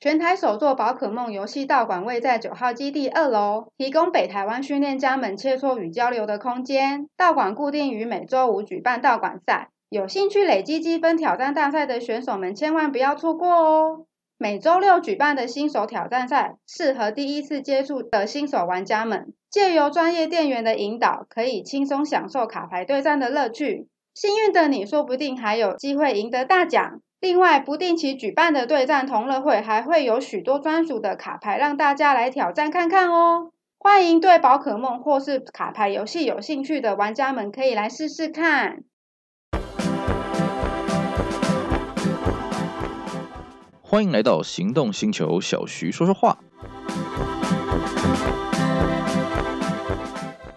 全台首座宝可梦游戏道馆位在九号基地二楼，提供北台湾训练家们切磋与交流的空间。道馆固定于每周五举办道馆赛，有兴趣累积积分挑战大赛的选手们千万不要错过哦！每周六举办的新手挑战赛，适合第一次接触的新手玩家们，借由专业店员的引导，可以轻松享受卡牌对战的乐趣。幸运的你，说不定还有机会赢得大奖。另外，不定期举办的对战同乐会还会有许多专属的卡牌让大家来挑战看看哦。欢迎对宝可梦或是卡牌游戏有兴趣的玩家们可以来试试看。欢迎来到行动星球，小徐说说话。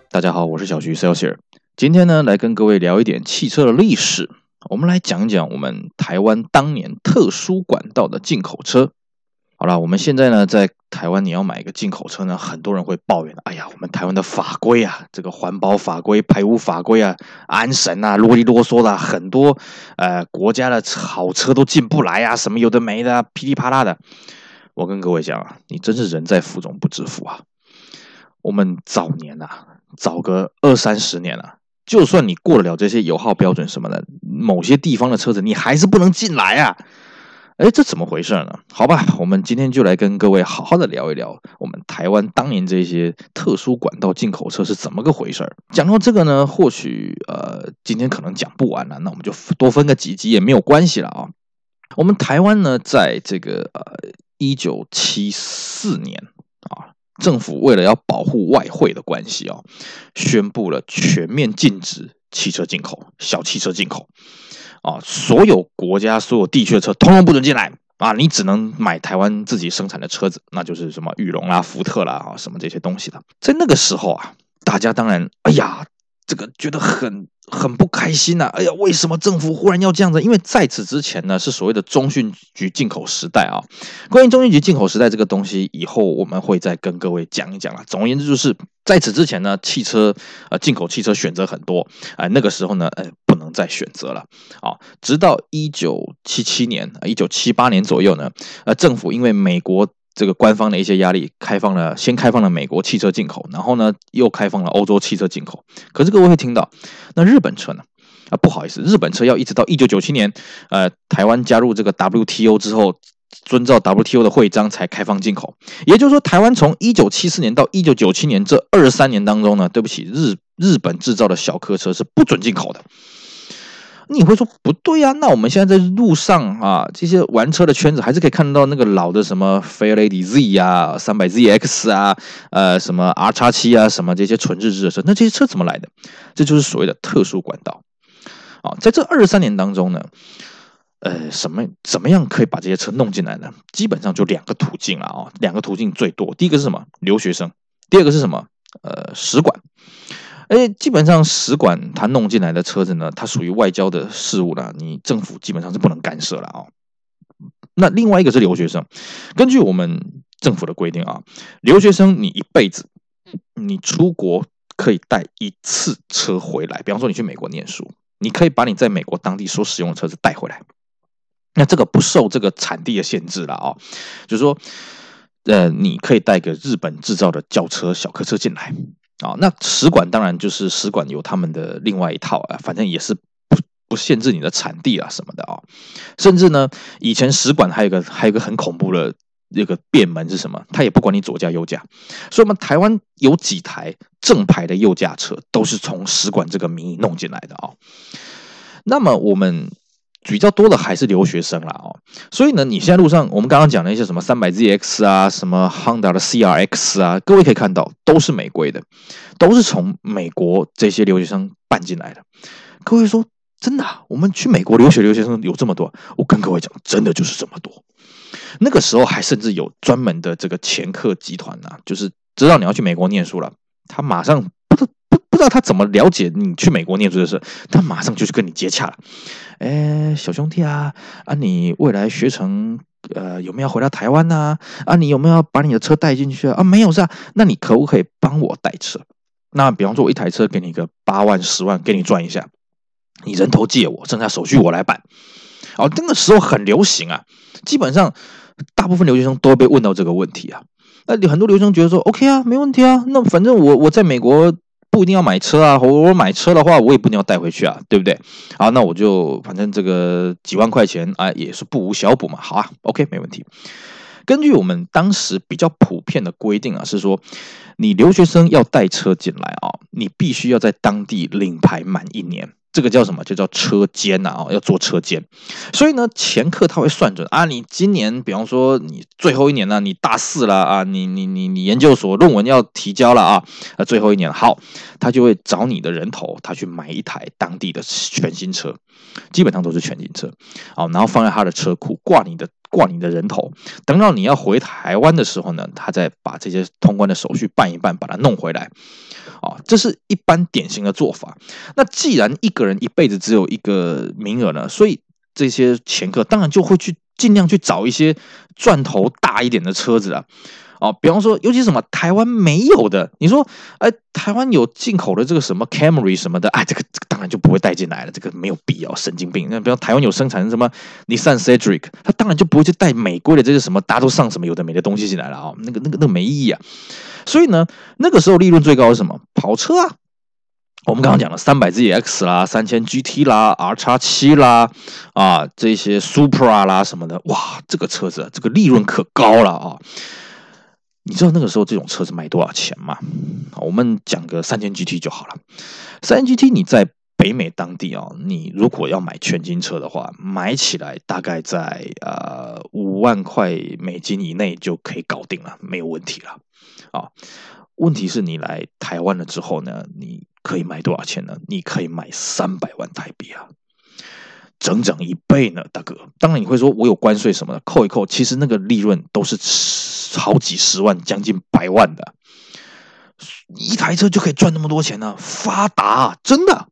大家好，我是小徐 Celsius，今天呢来跟各位聊一点汽车的历史。我们来讲讲我们台湾当年特殊管道的进口车。好了，我们现在呢，在台湾你要买一个进口车呢，很多人会抱怨：哎呀，我们台湾的法规啊，这个环保法规、排污法规啊、安神啊，啰里啰嗦的很多，呃，国家的好车都进不来啊，什么有的没的，噼里啪啦的。我跟各位讲啊，你真是人在福中不知福啊。我们早年啊，早个二三十年啊。就算你过得了这些油耗标准什么的，某些地方的车子你还是不能进来啊！哎，这怎么回事呢？好吧，我们今天就来跟各位好好的聊一聊我们台湾当年这些特殊管道进口车是怎么个回事儿。讲到这个呢，或许呃今天可能讲不完了，那我们就多分个几集也没有关系了啊。我们台湾呢，在这个呃一九七四年啊。政府为了要保护外汇的关系啊，宣布了全面禁止汽车进口，小汽车进口啊，所有国家、所有地区的车通通不准进来啊，你只能买台湾自己生产的车子，那就是什么裕隆啦、福特啦啊，什么这些东西的。在那个时候啊，大家当然，哎呀，这个觉得很。很不开心呐、啊！哎呀，为什么政府忽然要这样子？因为在此之前呢，是所谓的中讯局进口时代啊。关于中训局进口时代这个东西，以后我们会再跟各位讲一讲啊。总而言之，就是在此之前呢，汽车呃进口汽车选择很多，哎、那个时候呢，呃，不能再选择了啊。直到一九七七年，一九七八年左右呢，呃，政府因为美国。这个官方的一些压力，开放了，先开放了美国汽车进口，然后呢，又开放了欧洲汽车进口。可是各位会听到，那日本车呢？啊，不好意思，日本车要一直到一九九七年，呃，台湾加入这个 WTO 之后，遵照 WTO 的会章才开放进口。也就是说，台湾从一九七四年到一九九七年这二十三年当中呢，对不起，日日本制造的小客车是不准进口的。你会说不对、啊？那我们现在在路上啊，这些玩车的圈子还是可以看到那个老的什么 Fairlady Z 呀、三百 ZX 啊、呃什么 R 叉七啊，什么这些纯日制的车，那这些车怎么来的？这就是所谓的特殊管道啊。在这二十三年当中呢，呃，什么怎么样可以把这些车弄进来呢？基本上就两个途径了啊，两个途径最多。第一个是什么？留学生。第二个是什么？呃，使馆。哎，基本上使馆他弄进来的车子呢，它属于外交的事务了，你政府基本上是不能干涉了啊、哦。那另外一个是留学生，根据我们政府的规定啊，留学生你一辈子，你出国可以带一次车回来。比方说你去美国念书，你可以把你在美国当地所使用的车子带回来，那这个不受这个产地的限制了啊、就是说，呃，你可以带个日本制造的轿车、小客车进来。啊，那使馆当然就是使馆有他们的另外一套啊，反正也是不不限制你的产地啊什么的啊，甚至呢，以前使馆还有个还有个很恐怖的那个变门是什么？他也不管你左驾右驾，所以我们台湾有几台正牌的右驾车都是从使馆这个名义弄进来的啊。那么我们。比较多的还是留学生啦哦，所以呢，你现在路上我们刚刚讲的一些什么三百 ZX 啊，什么 Honda 的 CRX 啊，各位可以看到都是美规的，都是从美国这些留学生办进来的。各位说真的，我们去美国留学留学生有这么多？我跟各位讲，真的就是这么多。那个时候还甚至有专门的这个掮客集团呐，就是知道你要去美国念书了，他马上。那他怎么了解你去美国念书的事，他马上就去跟你接洽了。哎，小兄弟啊，啊，你未来学成呃有没有回到台湾呢？啊？你有没有把你的车带进去啊？啊，没有是吧？那你可不可以帮我带车？那比方说，我一台车给你个八万、十万，给你赚一下，你人头借我，剩下手续我来办。哦，那个时候很流行啊，基本上大部分留学生都被问到这个问题啊。那很多留学生觉得说，OK 啊，没问题啊。那反正我我在美国不一定要买车啊，我我买车的话，我也不一定要带回去啊，对不对？啊，那我就反正这个几万块钱啊，也是不无小补嘛。好啊，OK，没问题。根据我们当时比较普遍的规定啊，是说你留学生要带车进来啊，你必须要在当地领牌满一年。这个叫什么？就叫车间呐啊，要做车间。所以呢，前客他会算准啊，你今年比方说你最后一年呢，你大四了啊，你你你你研究所论文要提交了啊，啊最后一年好，他就会找你的人头，他去买一台当地的全新车，基本上都是全新车，哦，然后放在他的车库挂你的挂你的人头，等到你要回台湾的时候呢，他再把这些通关的手续办一办，把它弄回来。啊，这是一般典型的做法。那既然一个人一辈子只有一个名额呢，所以这些前客当然就会去尽量去找一些赚头大一点的车子啊。哦，比方说，尤其什么台湾没有的，你说，哎，台湾有进口的这个什么 Camry 什么的，哎，这个这个当然就不会带进来了，这个没有必要，神经病。那比方台湾有生产什么 Nissan Cedric，他当然就不会去带美国的这些什么大家都上什么有的没的东西进来了啊，那个那个那个没意义啊。所以呢，那个时候利润最高是什么？跑车啊！我们刚刚讲了三百 ZX 啦、三千 GT 啦、R 叉七啦，啊，这些 Supra 啦什么的，哇，这个车子这个利润可高了啊！你知道那个时候这种车子卖多少钱吗？我们讲个三千 GT 就好了。三千 GT 你在北美当地啊，你如果要买全新车的话，买起来大概在呃五万块美金以内就可以搞定了，没有问题了。啊，问题是你来台湾了之后呢，你可以卖多少钱呢？你可以卖三百万台币啊，整整一倍呢，大哥。当然你会说，我有关税什么的，扣一扣，其实那个利润都是好几十万，将近百万的，一台车就可以赚那么多钱呢，发达，真的。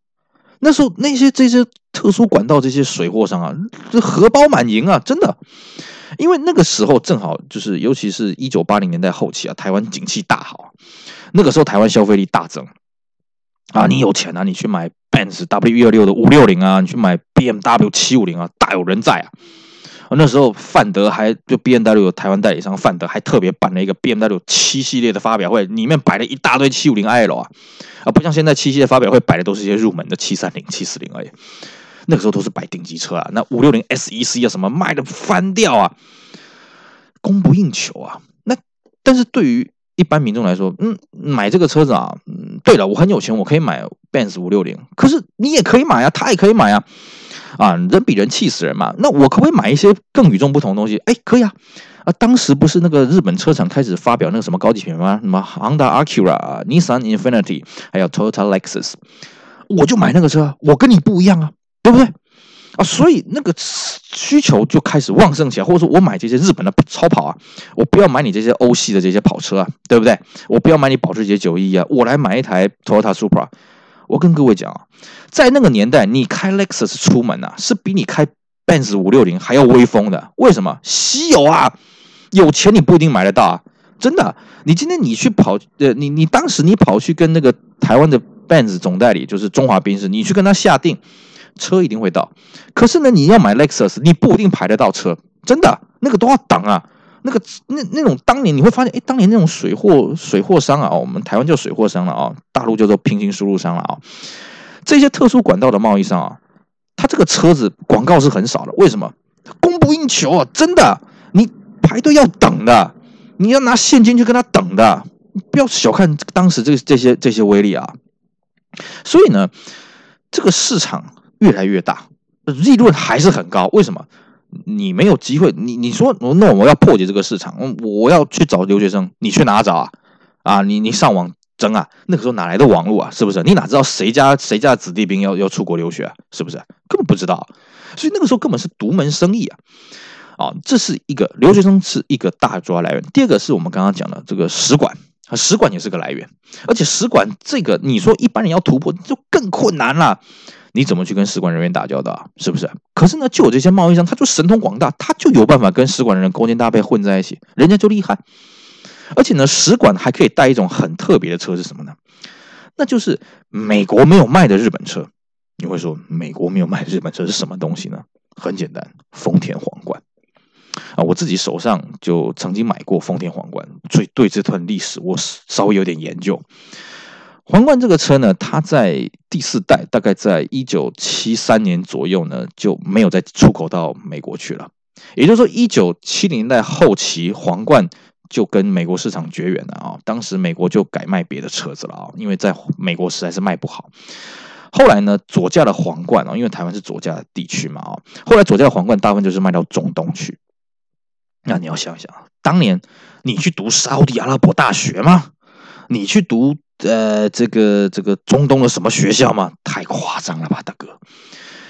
那时候那些这些特殊管道这些水货商啊，这荷包满盈啊，真的。因为那个时候正好就是，尤其是一九八零年代后期啊，台湾景气大好，那个时候台湾消费力大增啊，你有钱啊，你去买 Benz W 二六的五六零啊，你去买 BMW 七五零啊，大有人在啊。那时候范德还就 BMW 台湾代理商范德还特别办了一个 BMW 七系列的发表会，里面摆了一大堆七五零 IL 啊，啊，不像现在七系列发表会摆的都是一些入门的七三零、七四零而已。那个时候都是摆顶级车啊，那五六零 SEC 啊什么卖的翻掉啊，供不应求啊。那但是对于一般民众来说，嗯，买这个车子啊，嗯，对了，我很有钱，我可以买 Benz 五六零，可是你也可以买啊，他也可以买啊，啊，人比人气死人嘛。那我可不可以买一些更与众不同的东西？哎，可以啊。啊，当时不是那个日本车厂开始发表那个什么高级品牌吗？什么 Honda Acura、Nissan Infinity，还有 Toyota Lexus，我就买那个车，我跟你不一样啊。对不对啊？所以那个需求就开始旺盛起来，或者说我买这些日本的超跑啊，我不要买你这些欧系的这些跑车啊，对不对？我不要买你保时捷九一啊，我来买一台 Toyota Supra。我跟各位讲啊，在那个年代，你开 Lexus 出门啊，是比你开 Benz 五六零还要威风的。为什么？稀有啊，有钱你不一定买得到啊，真的。你今天你去跑，呃，你你当时你跑去跟那个台湾的 Benz 总代理，就是中华宾士，你去跟他下定。车一定会到，可是呢，你要买 Lexus，你不一定排得到车，真的，那个都要等啊。那个那那种当年你会发现，哎，当年那种水货水货商啊，我们台湾叫水货商了啊，大陆叫做平行输入商了啊。这些特殊管道的贸易商啊，他这个车子广告是很少的，为什么？供不应求啊，真的，你排队要等的，你要拿现金去跟他等的，不要小看当时这个这些这些威力啊。所以呢，这个市场。越来越大，利润还是很高。为什么？你没有机会。你你说，那我要破解这个市场，我要去找留学生，你去哪找啊？啊，你你上网征啊？那个时候哪来的网络啊？是不是？你哪知道谁家谁家子弟兵要要出国留学啊？是不是？根本不知道。所以那个时候根本是独门生意啊！啊，这是一个留学生是一个大主要来源。第二个是我们刚刚讲的这个使馆啊，使馆也是个来源。而且使馆这个，你说一般人要突破就更困难了。你怎么去跟使馆人员打交道？是不是？可是呢，就有这些贸易商，他就神通广大，他就有办法跟使馆的人勾肩搭背混在一起，人家就厉害。而且呢，使馆还可以带一种很特别的车是什么呢？那就是美国没有卖的日本车。你会说，美国没有卖日本车是什么东西呢？很简单，丰田皇冠。啊，我自己手上就曾经买过丰田皇冠，所以对这段历史我稍微有点研究。皇冠这个车呢，它在第四代，大概在一九七三年左右呢，就没有再出口到美国去了。也就是说，一九七零年代后期，皇冠就跟美国市场绝缘了啊。当时美国就改卖别的车子了啊，因为在美国实在是卖不好。后来呢，左驾的皇冠啊，因为台湾是左驾的地区嘛啊，后来左驾的皇冠大部分就是卖到中东去。那你要想想，当年你去读沙乌地阿拉伯大学吗？你去读？呃，这个这个中东的什么学校吗？太夸张了吧，大哥！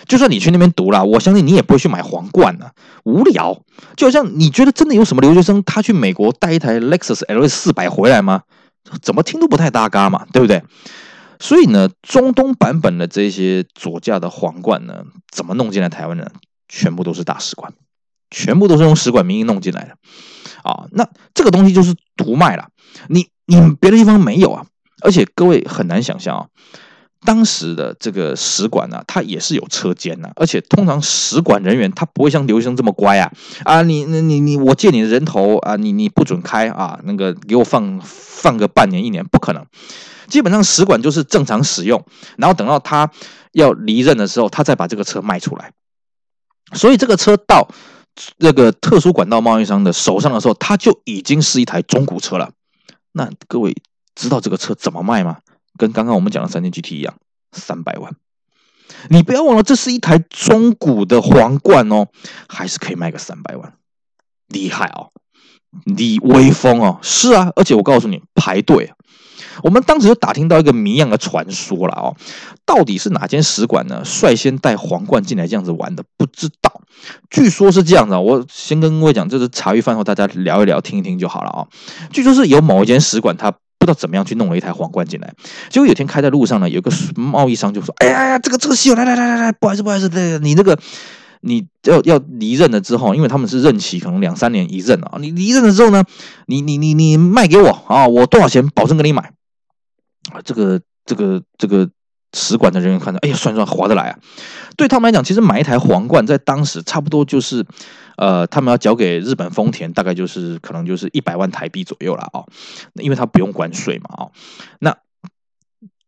就算你去那边读了，我相信你也不会去买皇冠呢，无聊。就好像你觉得真的有什么留学生他去美国带一台 Lexus LS 四百回来吗？怎么听都不太搭嘎嘛，对不对？所以呢，中东版本的这些左驾的皇冠呢，怎么弄进来台湾呢？全部都是大使馆，全部都是用使馆名义弄进来的啊。那这个东西就是独卖了，你你别的地方没有啊。而且各位很难想象啊，当时的这个使馆呢，它也是有车间呐，而且通常使馆人员他不会像留学生这么乖啊啊，你你你你，我借你的人头啊，你你不准开啊，那个给我放放个半年一年，不可能。基本上使馆就是正常使用，然后等到他要离任的时候，他再把这个车卖出来。所以这个车到那个特殊管道贸易商的手上的时候，它就已经是一台中古车了。那各位。知道这个车怎么卖吗？跟刚刚我们讲的三千 GT 一样，三百万。你不要忘了，这是一台中古的皇冠哦，还是可以卖个三百万，厉害哦，你威风哦，是啊，而且我告诉你，排队。我们当时就打听到一个谜样的传说了哦，到底是哪间使馆呢？率先带皇冠进来这样子玩的？不知道，据说是这样的。我先跟各位讲，这是茶余饭后大家聊一聊、听一听就好了啊。据说是有某一间使馆，他。不知道怎么样去弄了一台皇冠进来，结果有天开在路上呢，有个贸易商就说：“哎呀呀，这个这个稀有，来来来来来，不好意思不好意思，对，你那个你要要离任了之后，因为他们是任期可能两三年一任啊，你离任了之后呢，你你你你卖给我啊，我多少钱保证给你买啊，这个这个这个。”使馆的人员看到，哎呀，算算划得来啊！对他们来讲，其实买一台皇冠在当时差不多就是，呃，他们要交给日本丰田，大概就是可能就是一百万台币左右了啊、因为他不用关税嘛啊、那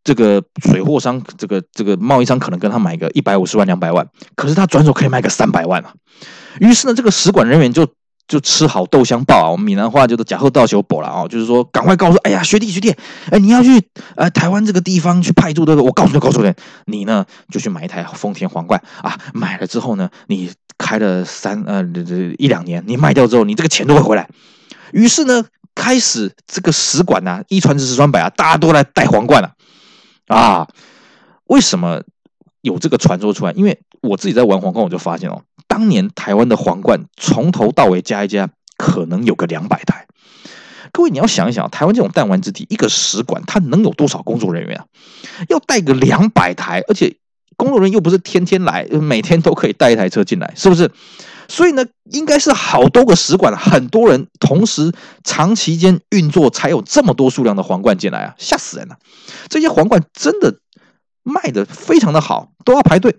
这个水货商，这个这个贸易商可能跟他买个一百五十万、两百万，可是他转手可以卖个三百万啊。于是呢，这个使馆人员就。就吃好豆香报啊！我们闽南话就是假后到修补了啊！就是说，赶快告诉，哎呀，学弟学弟，哎，你要去呃台湾这个地方去派驻的，我告诉你，告诉你，你呢就去买一台丰田皇冠啊！买了之后呢，你开了三呃这一两年，你卖掉之后，你这个钱都会回来。于是呢，开始这个使馆呐，一传十，十传百啊，大家都来戴皇冠了啊！为什么有这个传说出来？因为我自己在玩皇冠，我就发现哦。当年台湾的皇冠从头到尾加一加，可能有个两百台。各位，你要想一想，台湾这种弹丸之地，一个使馆它能有多少工作人员啊？要带个两百台，而且工作人员又不是天天来，每天都可以带一台车进来，是不是？所以呢，应该是好多个使馆，很多人同时长期间运作，才有这么多数量的皇冠进来啊！吓死人了！这些皇冠真的卖的非常的好，都要排队。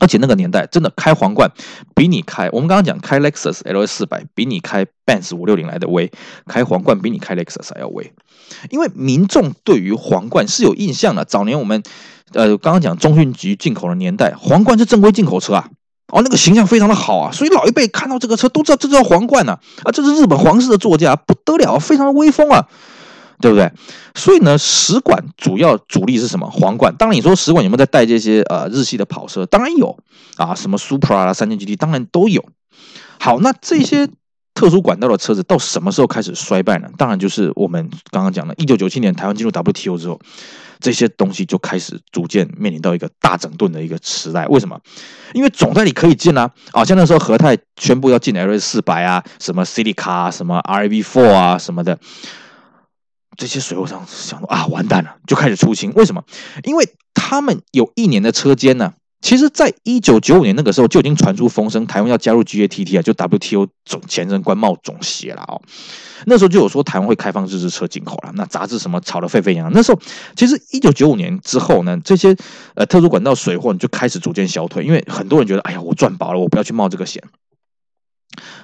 而且那个年代真的开皇冠比你开，我们刚刚讲开 Lexus LS 四百比你开 Benz 五六零来的威，开皇冠比你开 Lexus 还要威，因为民众对于皇冠是有印象的。早年我们呃刚刚讲中信局进口的年代，皇冠是正规进口车啊，哦那个形象非常的好啊，所以老一辈看到这个车都知道这叫皇冠呐，啊这是日本皇室的座驾，不得了，非常的威风啊。对不对？所以呢，使馆主要主力是什么？皇冠。当然，你说使馆有没有在带这些呃日系的跑车？当然有啊，什么 Supra 啊、三千 GT，当然都有。好，那这些特殊管道的车子到什么时候开始衰败呢？当然就是我们刚刚讲的，一九九七年台湾进入 WTO 之后，这些东西就开始逐渐面临到一个大整顿的一个时代。为什么？因为总代理可以进啊，啊，像那时候和泰宣布要进 LS 四百啊，什么 City Car 什么 RAV Four 啊什么的。这些水货商想说啊，完蛋了，就开始出清。为什么？因为他们有一年的车间呢。其实，在一九九五年那个时候就已经传出风声，台湾要加入 GATT 啊，就 WTO 总前身关贸总协了哦。那时候就有说台湾会开放日制车进口了，那杂志什么吵得沸沸扬扬。那时候，其实一九九五年之后呢，这些呃特殊管道水货就开始逐渐消退，因为很多人觉得，哎呀，我赚饱了，我不要去冒这个险。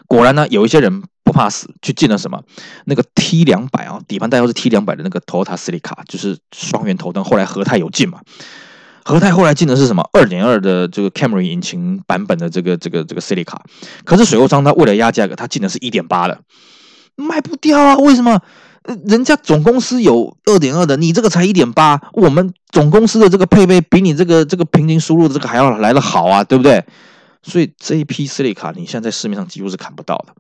果然呢，有一些人不怕死，去进了什么那个 T 两百啊，底盘代号是 T 两百的那个 Toyota Celica，就是双圆头灯。后来和泰有进嘛？和泰后来进的是什么？二点二的这个 Camry 引擎版本的这个这个这个 Celica，可是水货商他为了压价格，他进的是一点八的，卖不掉啊？为什么？人家总公司有二点二的，你这个才一点八，我们总公司的这个配备比你这个这个平均输入的这个还要来得好啊，对不对？所以这一批 Celica 你现在在市面上几乎是看不到的，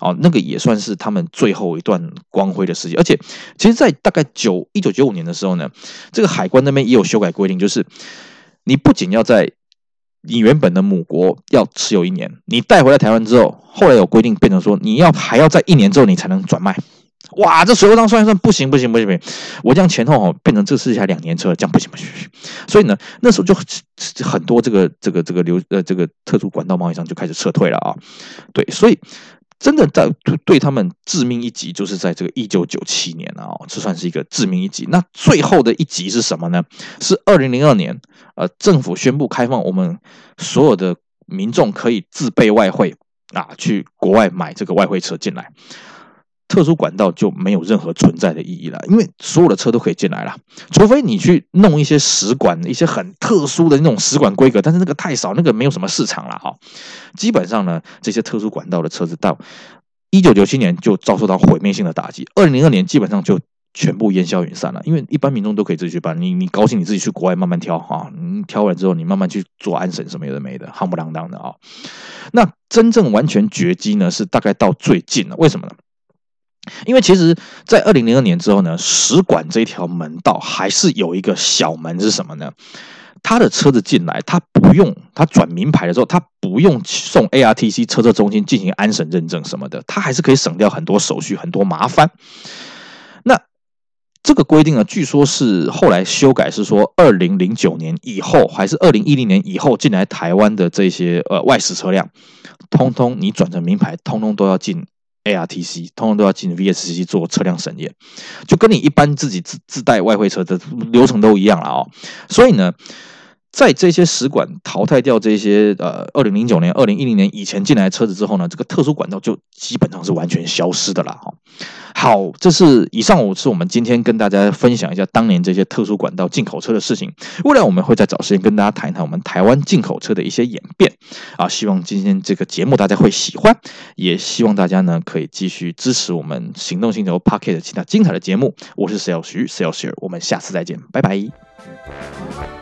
哦，那个也算是他们最后一段光辉的事迹。而且，其实，在大概九一九九五年的时候呢，这个海关那边也有修改规定，就是你不仅要在你原本的母国要持有一年，你带回来台湾之后，后来有规定变成说你要还要在一年之后你才能转卖。哇，这水货商算一算，不行不行不行不行，我这样前后哦变成这是一台两年车，这样不行不行不行。所以呢，那时候就很多这个这个这个流呃这个特殊管道贸易商就开始撤退了啊。对，所以真的在对他们致命一击，就是在这个一九九七年啊，这算是一个致命一击。那最后的一击是什么呢？是二零零二年，呃，政府宣布开放我们所有的民众可以自备外汇啊，去国外买这个外汇车进来。特殊管道就没有任何存在的意义了，因为所有的车都可以进来了，除非你去弄一些使馆，一些很特殊的那种使馆规格，但是那个太少，那个没有什么市场了哈。基本上呢，这些特殊管道的车子到一九九七年就遭受到毁灭性的打击，二零零二年基本上就全部烟消云散了，因为一般民众都可以自己去办，你你高兴你自己去国外慢慢挑哈，你挑完之后你慢慢去做安审什么有的没的，夯不啷当的啊。那真正完全绝迹呢，是大概到最近了，为什么呢？因为其实，在二零零二年之后呢，使馆这一条门道还是有一个小门是什么呢？他的车子进来，他不用他转名牌的时候，他不用送 ARTC 车车中心进行安审认证什么的，他还是可以省掉很多手续、很多麻烦。那这个规定呢，据说是后来修改，是说二零零九年以后，还是二零一零年以后进来台湾的这些呃外事车辆，通通你转成名牌，通通都要进。ARTC 通通都要进 VSC 做车辆审验，就跟你一般自己自自带外汇车的流程都一样了哦。所以呢，在这些使馆淘汰掉这些呃，二零零九年、二零一零年以前进来的车子之后呢，这个特殊管道就基本上是完全消失的了。好，这是以上五次我们今天跟大家分享一下当年这些特殊管道进口车的事情。未来我们会再找时间跟大家谈一谈我们台湾进口车的一些演变啊。希望今天这个节目大家会喜欢，也希望大家呢可以继续支持我们行动星球 Pocket 其他精彩的节目。我是 Sales 徐 Sales 徐我们下次再见，拜拜。